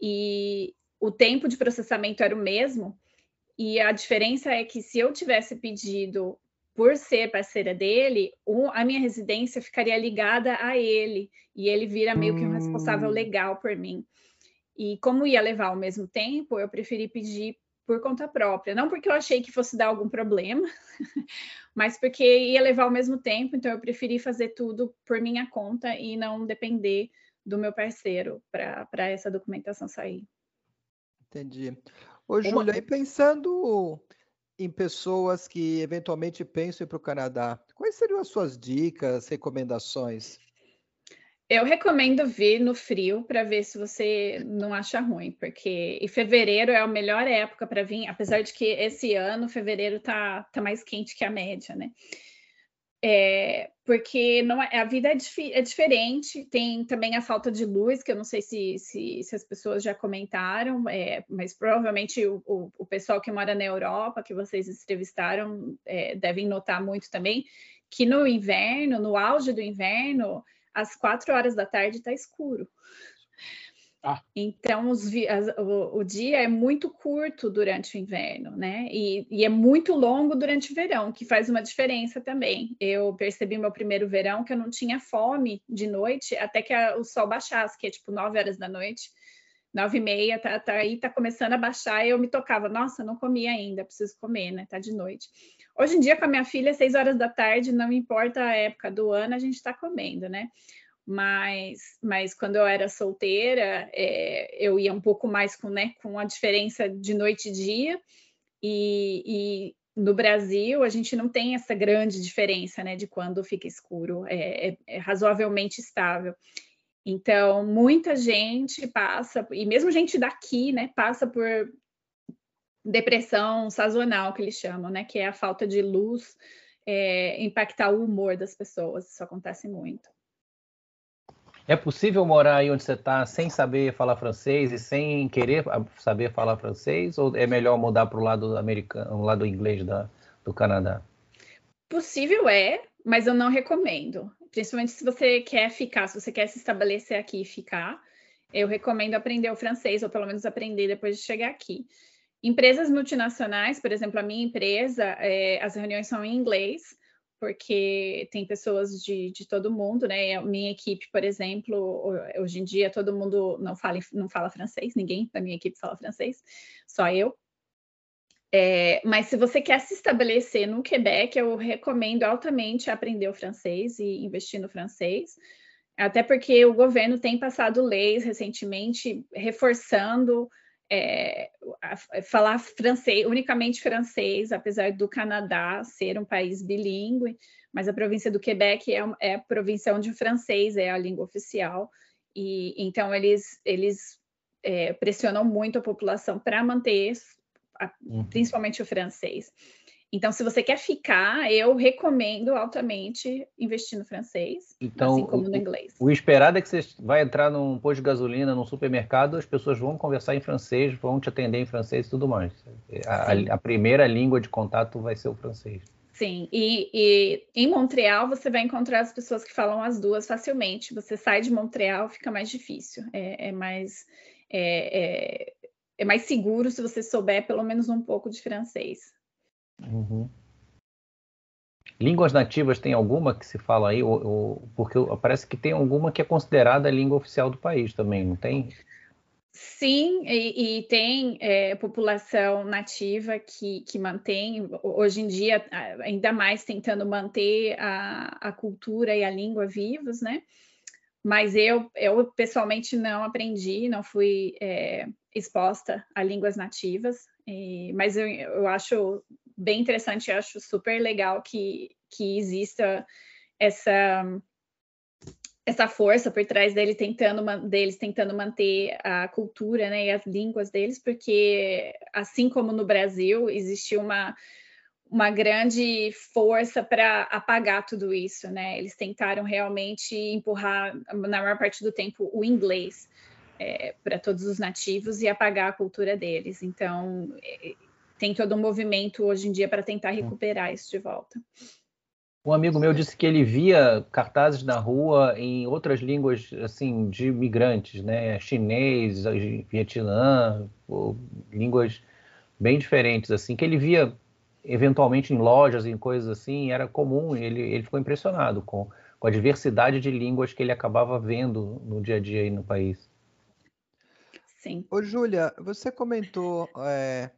E o tempo de processamento era o mesmo, e a diferença é que se eu tivesse pedido por ser parceira dele, a minha residência ficaria ligada a ele, e ele vira meio que um responsável hum. legal por mim. E como ia levar ao mesmo tempo, eu preferi pedir por conta própria. Não porque eu achei que fosse dar algum problema, mas porque ia levar ao mesmo tempo, então eu preferi fazer tudo por minha conta e não depender do meu parceiro para essa documentação sair. Entendi. Ô, Júlia, e pensando em pessoas que eventualmente pensam ir para o Canadá, quais seriam as suas dicas, recomendações? Eu recomendo vir no frio para ver se você não acha ruim, porque fevereiro é a melhor época para vir, apesar de que esse ano fevereiro tá, tá mais quente que a média, né? É, porque não é, a vida é, é, diferente, tem também a falta de luz, que eu não sei se, se, se as pessoas já comentaram, é, mas provavelmente o, o, o, pessoal que mora na Europa, que vocês entrevistaram, é, devem notar muito também, que no inverno, no auge do inverno, às quatro horas da tarde está escuro. Ah. Então, os, as, o, o, dia é muito curto durante o inverno, né? E, e, é muito longo durante o verão, que faz uma diferença também. Eu percebi meu primeiro verão que eu não tinha fome de noite até que a, o sol baixasse, que é tipo nove horas da noite, nove e meia, tá, tá, aí tá começando a baixar, e eu me tocava, nossa, não comi ainda, preciso comer, né? Tá de noite. Hoje em dia, com a minha filha, seis horas da tarde, não importa a época do ano, a gente está comendo, né? Mas, mas quando eu era solteira, é, eu ia um pouco mais com, né, com a diferença de noite e dia, e, e no Brasil a gente não tem essa grande diferença, né, de quando fica escuro, é, é, é razoavelmente estável. Então, muita gente passa, e mesmo gente daqui, né, passa por depressão sazonal, que eles chamam, né? Que é a falta de luz é, impactar o humor das pessoas. Isso acontece muito. É possível morar aí onde você está sem saber falar francês e sem querer saber falar francês? Ou é melhor mudar para o lado americano, lado inglês da, do Canadá? Possível é, mas eu não recomendo. Principalmente se você quer ficar, se você quer se estabelecer aqui e ficar, eu recomendo aprender o francês, ou pelo menos aprender depois de chegar aqui. Empresas multinacionais, por exemplo, a minha empresa, é, as reuniões são em inglês, porque tem pessoas de, de todo mundo, né? Minha equipe, por exemplo, hoje em dia todo mundo não fala, não fala francês, ninguém da minha equipe fala francês, só eu. É, mas se você quer se estabelecer no Quebec, eu recomendo altamente aprender o francês e investir no francês, até porque o governo tem passado leis recentemente reforçando é, falar francês, unicamente francês, apesar do Canadá ser um país bilíngue, mas a província do Quebec é, é a província onde o francês é a língua oficial, e então eles, eles é, pressionam muito a população para manter, a, uhum. principalmente o francês. Então, se você quer ficar, eu recomendo altamente investir no francês, então, assim como no inglês. O, o esperado é que você vai entrar num posto de gasolina, num supermercado, as pessoas vão conversar em francês, vão te atender em francês e tudo mais. A, a, primeira língua de contato vai ser o francês. Sim, e, e, em Montreal você vai encontrar as pessoas que falam as duas facilmente. Você sai de Montreal, fica mais difícil. É, é mais é, é, é mais seguro se você souber pelo menos um pouco de francês. Uhum. Línguas nativas tem alguma que se fala aí? Ou, ou, porque parece que tem alguma que é considerada a língua oficial do país também, não tem? Sim, e, e tem é, população nativa que, que mantém, hoje em dia, ainda mais tentando manter a, a cultura e a língua vivos, né? Mas eu, eu pessoalmente não aprendi, não fui é, exposta a línguas nativas, e, mas eu, eu acho bem interessante, eu acho super legal que, que exista essa essa força por trás dele tentando deles tentando manter a cultura né, e as línguas deles, porque assim como no Brasil existiu uma uma grande força para apagar tudo isso, né? Eles tentaram realmente empurrar, na maior parte do tempo, o inglês é, para todos os nativos e apagar a cultura deles. Então, é, tem todo um movimento hoje em dia para tentar hum. recuperar isso de volta. Um amigo meu disse que ele via cartazes na rua em outras línguas assim de imigrantes, né, chinês, vietnã, línguas bem diferentes assim, que ele via eventualmente em lojas, em coisas assim, era comum. Ele, ele ficou impressionado com, com a diversidade de línguas que ele acabava vendo no dia a dia aí no país. Sim. Ô, Júlia, você comentou é,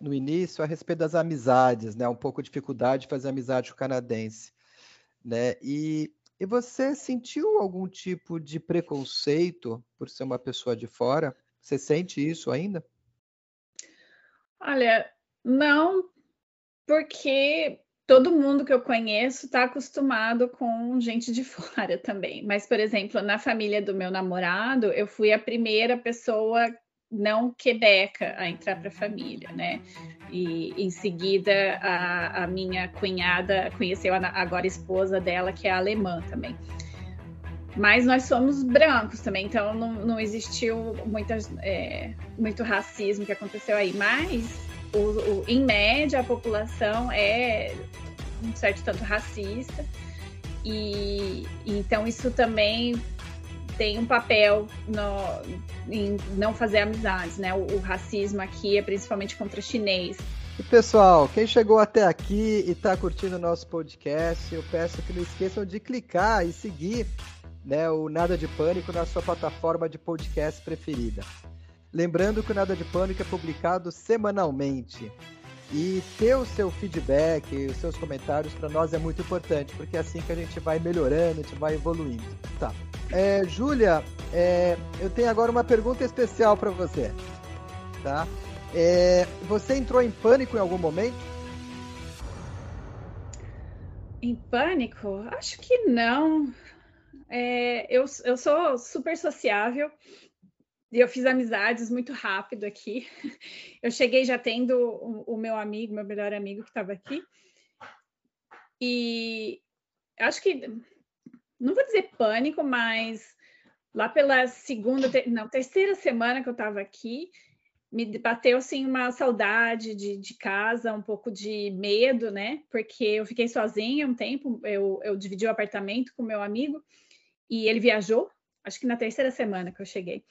no início a respeito das amizades, né? Um pouco de dificuldade de fazer amizade com o canadense, né? E, e você sentiu algum tipo de preconceito por ser uma pessoa de fora? Você sente isso ainda? Olha, não, porque todo mundo que eu conheço está acostumado com gente de fora também. Mas, por exemplo, na família do meu namorado, eu fui a primeira pessoa não quebeca a entrar para a família, né? E em seguida a, a minha cunhada conheceu a agora esposa dela, que é alemã também. Mas nós somos brancos também, então não, não existiu muitas, é, muito racismo que aconteceu aí. Mas o, o, em média, a população é um certo tanto racista, e então isso também tem um papel no, em não fazer amizades, né? O, o, racismo aqui é principalmente contra chinês. E pessoal, quem chegou até aqui e está curtindo o nosso podcast, eu peço que não esqueçam de clicar e seguir né, o Nada de Pânico na sua plataforma de podcast preferida. Lembrando que o Nada de Pânico é publicado semanalmente. E ter o seu feedback, os seus comentários para nós é muito importante, porque é assim que a gente vai melhorando, a gente vai evoluindo. Tá. É, Júlia, é, eu tenho agora uma pergunta especial para você. Tá? É, você entrou em pânico em algum momento? Em pânico? Acho que não. É, eu, eu sou super sociável, e eu fiz amizades muito rápido aqui. Eu cheguei já tendo o, o meu amigo, meu melhor amigo que estava aqui. E acho que, não vou dizer pânico, mas lá pela segunda, não, terceira semana que eu estava aqui, me bateu assim uma saudade de, de, casa, um pouco de medo, né? Porque eu fiquei sozinha um tempo, eu, eu dividi o apartamento com meu amigo e ele viajou, acho que na terceira semana que eu cheguei.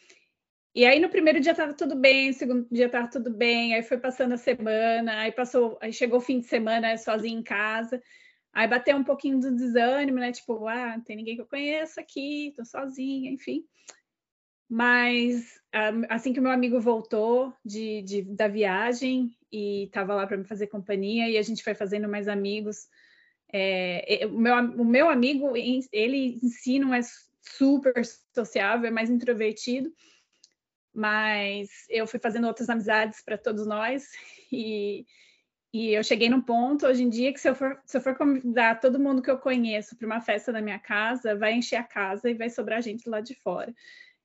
E aí no primeiro dia estava tudo bem, segundo dia estava tudo bem, aí foi passando a semana, aí passou, aí chegou o fim de semana sozinho em casa, aí bateu um pouquinho do desânimo, né? Tipo, ah, não tem ninguém que eu conheço aqui, tô sozinha, enfim. Mas assim que o meu amigo voltou de, de da viagem e estava lá para me fazer companhia, e a gente foi fazendo mais amigos. É, o, meu, o meu amigo, ele em si não é super sociável, é mais introvertido, mas eu fui fazendo outras amizades para todos nós e, e eu cheguei num ponto hoje em dia que se eu for, se eu for convidar todo mundo que eu conheço para uma festa da minha casa, vai encher a casa e vai sobrar gente lá de fora.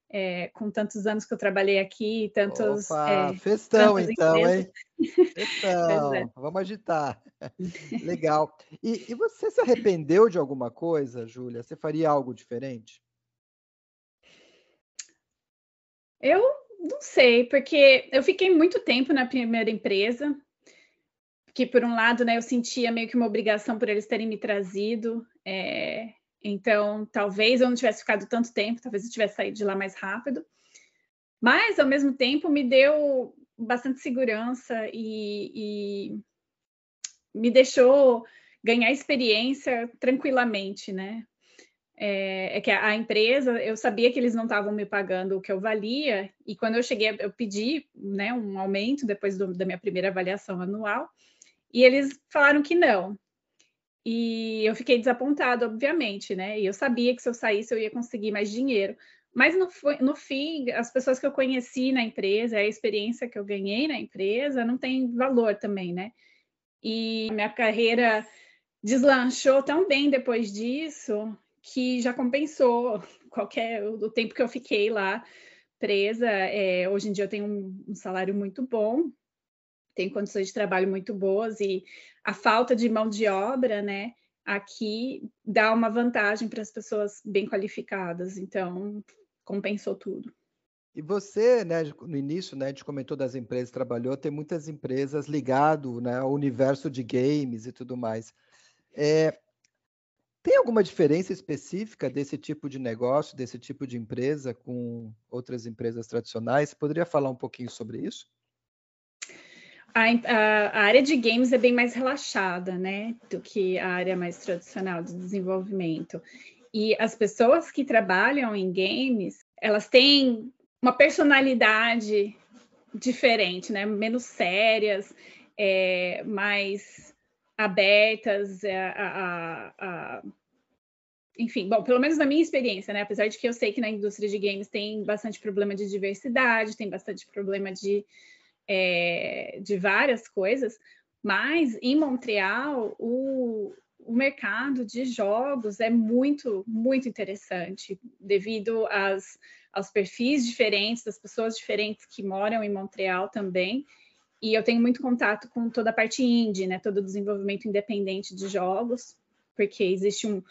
É, com tantos anos que eu trabalhei aqui, tantos. Opa, é, festão então, empresas. hein? Festão, é. vamos agitar. Legal. E, e, você se arrependeu de alguma coisa, Júlia? Você faria algo diferente? Eu não sei, porque eu fiquei muito tempo na primeira empresa, que por um lado, né, eu sentia meio que uma obrigação por eles terem me trazido. É, então, talvez eu não tivesse ficado tanto tempo, talvez eu tivesse saído de lá mais rápido. Mas, ao mesmo tempo, me deu bastante segurança e, e me deixou ganhar experiência tranquilamente, né? é, é, que a, empresa, eu sabia que eles não estavam me pagando o que eu valia, e quando eu cheguei, eu pedi né, um aumento depois do, da minha primeira avaliação anual, e eles falaram que não. E eu fiquei desapontada, obviamente, né? E eu sabia que se eu saísse eu ia conseguir mais dinheiro. Mas no, no fim, as pessoas que eu conheci na empresa, a experiência que eu ganhei na empresa, não tem valor também, né? E minha carreira deslanchou tão bem depois disso que já compensou qualquer o tempo que eu fiquei lá presa. É, hoje em dia eu tenho um, um salário muito bom, tenho condições de trabalho muito boas e a falta de mão de obra, né? Aqui dá uma vantagem para as pessoas bem qualificadas, então compensou tudo. E você, né, no início, né, a gente comentou das empresas trabalhou, tem muitas empresas ligado, né, ao universo de games e tudo mais. É, tem alguma diferença específica desse tipo de negócio, desse tipo de empresa com outras empresas tradicionais? Poderia falar um pouquinho sobre isso? A, a, área de games é bem mais relaxada, né, do que a área mais tradicional de desenvolvimento. E as pessoas que trabalham em games, elas têm uma personalidade diferente, né, menos sérias, é, mais abertas é, a, a, enfim, bom, pelo menos na minha experiência, né? Apesar de que eu sei que na indústria de games tem bastante problema de diversidade, tem bastante problema de, é, de várias coisas, Mas em Montreal, o, o mercado de jogos é muito, muito interessante, devido às, aos perfis diferentes, das pessoas diferentes que moram em Montreal também. E eu tenho muito contato com toda a parte indie, né? Todo o desenvolvimento independente de jogos, porque existe um,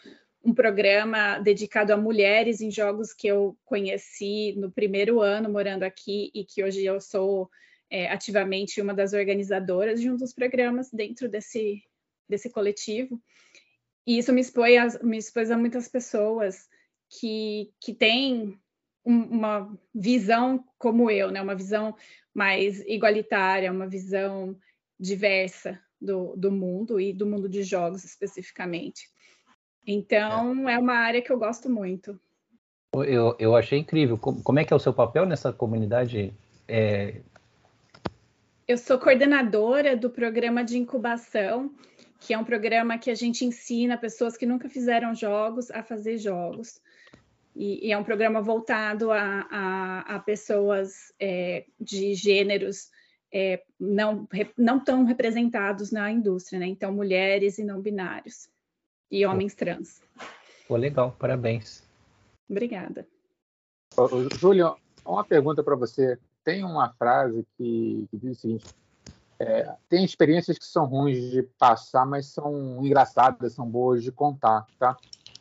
um programa dedicado a mulheres em jogos que eu conheci no primeiro ano morando aqui e que hoje eu sou é, ativamente uma das organizadoras de um dos programas dentro desse, desse coletivo. E isso me expôs a, me expôs a muitas pessoas que, que têm uma visão como eu, né? uma visão mais igualitária, uma visão diversa do, do mundo e do mundo de jogos especificamente. Então, é. é uma área que eu gosto muito. Eu, eu achei incrível. Como, como é que é o seu papel nessa comunidade é, eu sou coordenadora do programa de incubação, que é um programa que a gente ensina pessoas que nunca fizeram jogos a fazer jogos. E, e é um programa voltado a, a, a pessoas é, de gêneros é, não, não tão representados na indústria, né? Então, mulheres e não binários. E homens trans. Pô, legal, parabéns. Obrigada. Júlio, uma pergunta para você tem uma frase que, que diz o seguinte: é, tem experiências que são ruins de passar, mas são engraçadas, são boas de contar, tá?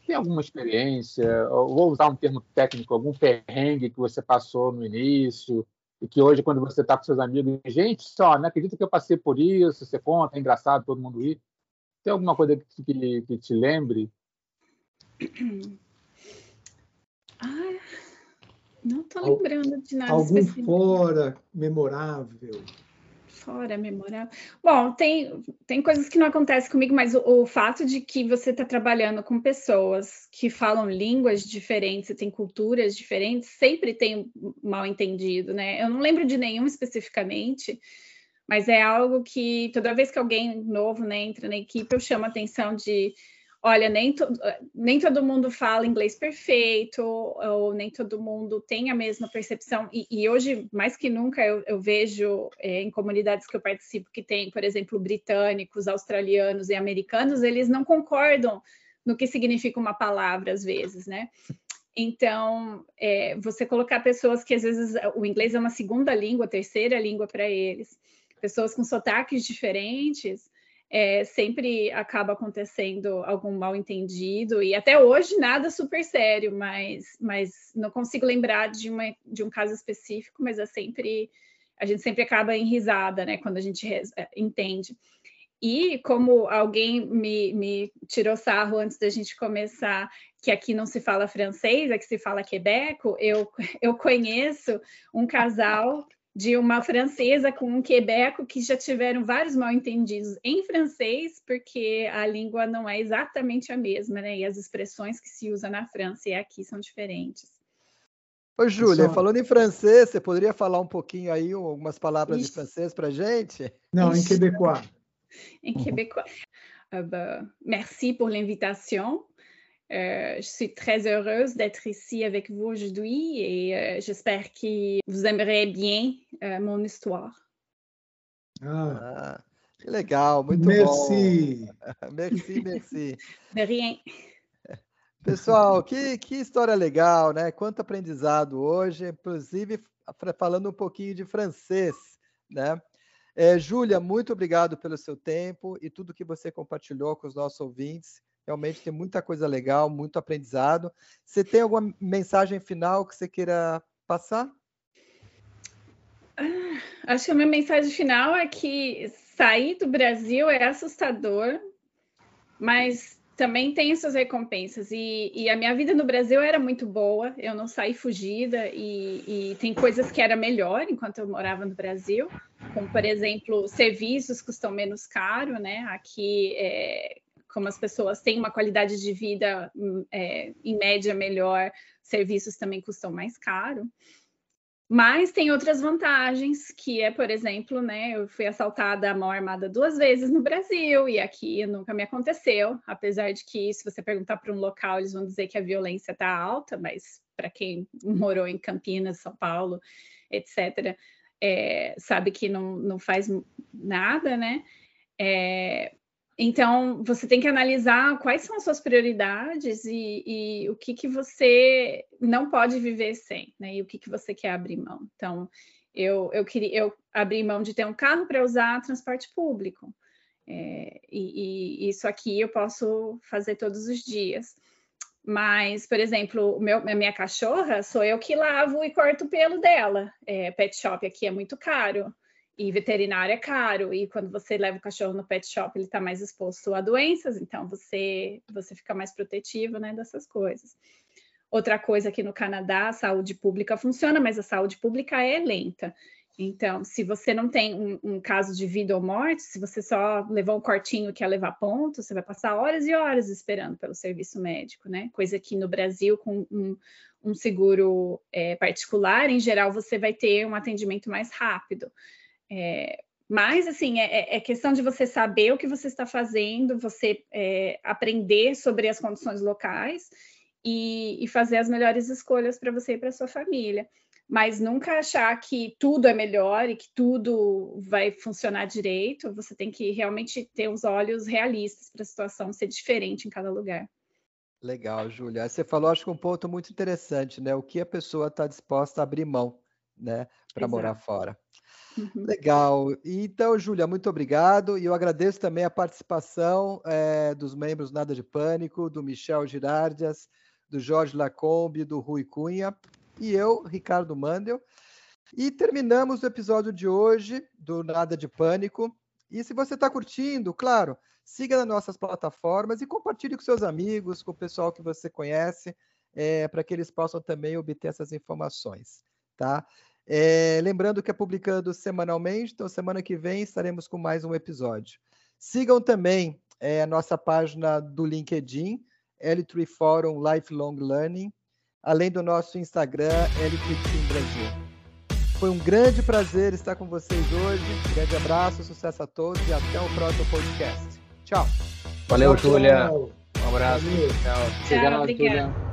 Tem alguma experiência, vou usar um termo técnico, algum perrengue que você passou no início e que hoje, quando você está com seus amigos, gente, só, não acredito que eu passei por isso, você conta, é engraçado todo mundo ir. Tem alguma coisa que, que, que te lembre? Ah, não estou lembrando de nada Algum específico. fora memorável? Fora memorável. Bom, tem, tem coisas que não acontecem comigo, mas o, o fato de que você está trabalhando com pessoas que falam línguas diferentes e têm culturas diferentes, sempre tem mal entendido, né? Eu não lembro de nenhum especificamente, mas é algo que toda vez que alguém novo né, entra na equipe, eu chamo a atenção de olha, nem, to, nem todo mundo fala inglês perfeito, ou nem todo mundo tem a mesma percepção. E, e hoje, mais que nunca, eu, eu vejo é, em comunidades que eu participo que tem, por exemplo, britânicos, australianos e americanos, eles não concordam no que significa uma palavra, às vezes, né? Então, é, você colocar pessoas que às vezes o inglês é uma segunda língua, terceira língua para eles, pessoas com sotaques diferentes, é, sempre acaba acontecendo algum mal entendido, e até hoje nada super sério, mas, mas não consigo lembrar de, uma, de um caso específico, mas é sempre a gente sempre acaba em risada, né, quando a gente é, entende. E como alguém me, me tirou sarro antes da gente começar, que aqui não se fala francês, aqui se fala quebeco, eu, eu conheço um casal de uma francesa com um quebeco que já tiveram vários mal-entendidos em francês, porque a língua não é exatamente a mesma, né? E as expressões que se usa na França e aqui são diferentes. Ô, Júlia, Só... falando em francês, você poderia falar um pouquinho aí, algumas palavras Ixi. de francês para gente? Não, Ixi. em quebecois. em quebecois. Uh, bah, merci pour l'invitation. Euh, je suis très heureuse d'être ici avec vous aujourd'hui et euh, j'espère que vous aimerez bien euh, mon histoire. Ah, que legal, muito merci. bom. merci, merci. De rien. Pessoal, que, que história legal, né? Quanto aprendizado hoje, inclusive falando um pouquinho de francês, né? É, Júlia, muito obrigado pelo seu tempo e tudo que você compartilhou com os nossos ouvintes. Realmente tem muita coisa legal, muito aprendizado. Você tem alguma mensagem final que você queira passar? Ah, acho que a minha mensagem final é que sair do Brasil é assustador, mas também tem suas recompensas. E, e, a minha vida no Brasil era muito boa, eu não saí fugida, e, e, tem coisas que era melhor enquanto eu morava no Brasil, como, por exemplo, serviços custam menos caro, né? Aqui é, como as pessoas têm uma qualidade de vida hum, é, em média melhor, serviços também custam mais caro. Mas tem outras vantagens, que é, por exemplo, né, eu fui assaltada à mão armada duas vezes no Brasil e aqui nunca me aconteceu, apesar de que se você perguntar para um local, eles vão dizer que a violência está alta, mas para quem morou em Campinas, São Paulo, etc., é, sabe que não, não faz nada, né? É, então, você tem que analisar quais são as suas prioridades e, e o que, que você não pode viver sem, né? E o que, que você quer abrir mão. Então, eu, eu, queria, eu abri mão de ter um carro para usar transporte público. É, e, e, isso aqui eu posso fazer todos os dias. Mas, por exemplo, meu, a minha cachorra sou eu que lavo e corto o pelo dela. É, pet shop aqui é muito caro e veterinário é caro. E quando você leva o cachorro no pet shop, ele está mais exposto a doenças, então você, você fica mais protetivo né, dessas coisas. Outra coisa aqui no Canadá, a saúde pública funciona, mas a saúde pública é lenta. Então, se você não tem um, um, caso de vida ou morte, se você só levou um cortinho que é levar ponto, você vai passar horas e horas esperando pelo serviço médico, né? Coisa que no Brasil, com um, um seguro é, particular, em geral, você vai ter um atendimento mais rápido. É, mas, assim, é, é, questão de você saber o que você está fazendo, você é, aprender sobre as condições locais e, e fazer as melhores escolhas para você e para sua família mas nunca achar que tudo é melhor e que tudo vai funcionar direito. Você tem que realmente ter os olhos realistas para a situação ser diferente em cada lugar. Legal, Júlia. Você falou, acho que um ponto muito interessante, né? O que a pessoa está disposta a abrir mão, né, para morar fora. Uhum. Legal. Então, Júlia, muito obrigado. E eu agradeço também a participação é, dos membros Nada de Pânico, do Michel Girardias, do Jorge Lacombe, do Rui Cunha e eu, Ricardo Mandel. E terminamos o episódio de hoje do Nada de Pânico. E se você está curtindo, claro, siga nas nossas plataformas e compartilhe com seus amigos, com o pessoal que você conhece, é, para que eles possam também obter essas informações, tá? É, lembrando que é publicando semanalmente, então semana que vem estaremos com mais um episódio. Sigam também é, a nossa página do LinkedIn, L3 Forum Lifelong Learning, além do nosso Instagram, LPTeam Brasil. Foi um grande prazer estar com vocês hoje. Um grande abraço, sucesso a todos e até o próximo podcast. Tchau. Valeu, Júlia. Um abraço. Valeu. Tchau. Tchau, obrigada.